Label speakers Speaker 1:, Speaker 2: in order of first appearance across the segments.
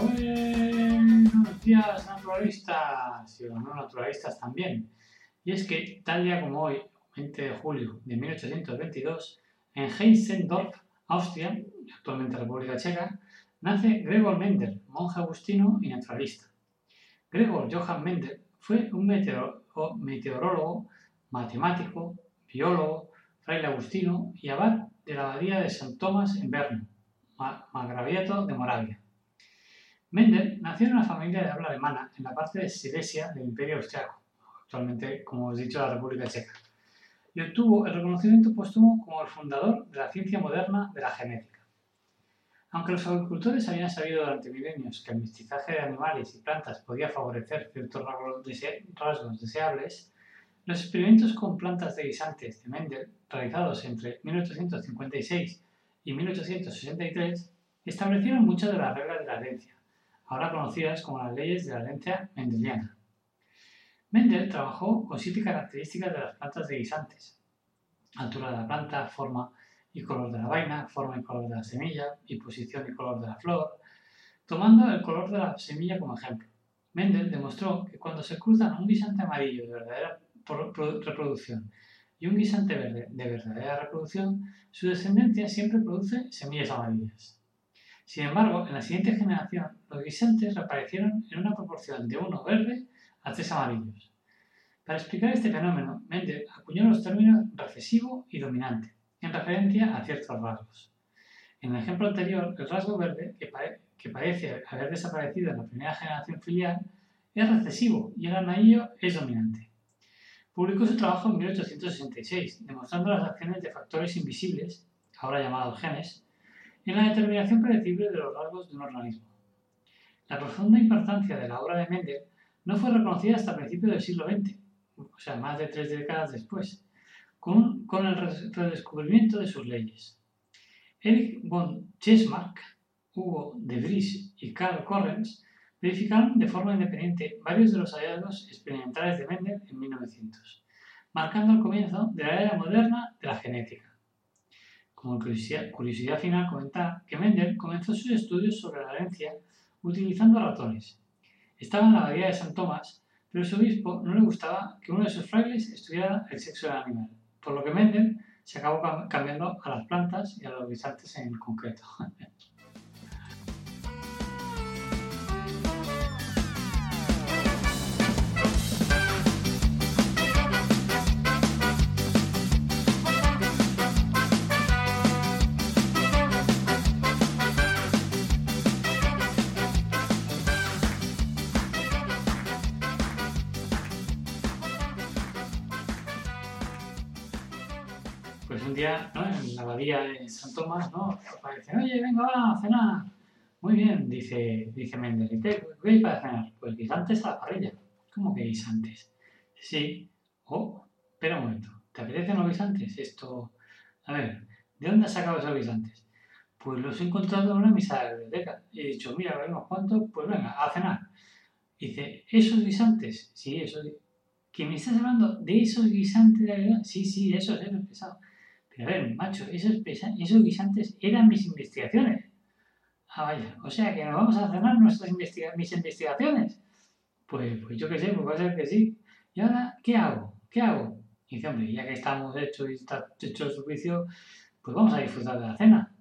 Speaker 1: Buenos días naturalistas y los no naturalistas también. Y es que tal día como hoy, 20 de julio de 1822, en Heissendorf, Austria, actualmente República Checa, nace Gregor Mendel, monje agustino y naturalista. Gregor Johann Mendel fue un meteorólogo, matemático, biólogo, fraile agustino y abad de la abadía de San Tomás en Berno, Margraviato de Moravia. Mendel nació en una familia de habla alemana en la parte de Silesia del Imperio Austriaco, actualmente, como os he dicho, la República Checa, y obtuvo el reconocimiento póstumo como el fundador de la ciencia moderna de la genética. Aunque los agricultores habían sabido durante milenios que el mestizaje de animales y plantas podía favorecer ciertos rasgos deseables, los experimentos con plantas de guisantes de Mendel, realizados entre 1856 y 1863, establecieron muchas de las reglas de la herencia, ahora conocidas como las leyes de la herencia mendeliana. Mendel trabajó con siete características de las plantas de guisantes. Altura de la planta, forma y color de la vaina, forma y color de la semilla, y posición y color de la flor, tomando el color de la semilla como ejemplo. Mendel demostró que cuando se cruzan un guisante amarillo de verdadera reproducción y un guisante verde de verdadera reproducción, su descendencia siempre produce semillas amarillas. Sin embargo, en la siguiente generación, los guisantes reaparecieron en una proporción de uno verde a tres amarillos. Para explicar este fenómeno, Mendel acuñó los términos recesivo y dominante, en referencia a ciertos rasgos. En el ejemplo anterior, el rasgo verde, que, que parece haber desaparecido en la primera generación filial, es recesivo y el amarillo es dominante. Publicó su trabajo en 1866, demostrando las acciones de factores invisibles, ahora llamados genes, en la determinación predecible de los rasgos de un organismo. La profunda importancia de la obra de Mendel no fue reconocida hasta principios del siglo XX, o sea, más de tres décadas después, con, el redescubrimiento de sus leyes. Erich von Chesmark, Hugo de Vries y Karl Correns verificaron de forma independiente varios de los hallazgos experimentales de Mendel en 1900, marcando el comienzo de la era moderna de la genética. Como curiosidad, final, comentar que Mendel comenzó sus estudios sobre la herencia utilizando ratones. Estaba en la abadía de San Tomás, pero su obispo no le gustaba que uno de sus frailes estudiara el sexo del animal, por lo que Mendel se acabó cambiando a las plantas y a los guisantes en concreto. un día, ¿no? En la abadía de San Tomás, ¿no? Aparece, oye, venga, va a cenar. Muy bien, dice, dice Mendel. ¿Y qué, hay para cenar? Pues guisantes a la parrilla. ¿Cómo que guisantes? Sí. Oh, espera un momento. ¿Te apetecen los guisantes? Esto... A ver, ¿de dónde has sacado esos guisantes? Pues los he encontrado en una misa de la biblioteca. He dicho, mira, vemos cuánto, pues venga, a cenar. Dice, ¿esos guisantes? Sí, esos. ¿Que me estás hablando de esos guisantes de la Sí, sí, esos, esos pesados. A ver, macho, esos, esos guisantes eran mis investigaciones. Ah, vaya. O sea que nos vamos a cenar nuestras mis investigaciones. Pues, pues yo qué sé, pues va a ser que sí. ¿Y ahora qué hago? ¿Qué hago? Y dice, hombre, ya que estamos hechos y está hecho el servicio, pues vamos a disfrutar de la cena.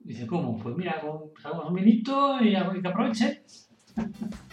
Speaker 1: dice, ¿cómo? Pues mira, sacamos un vinito y, y que aproveche.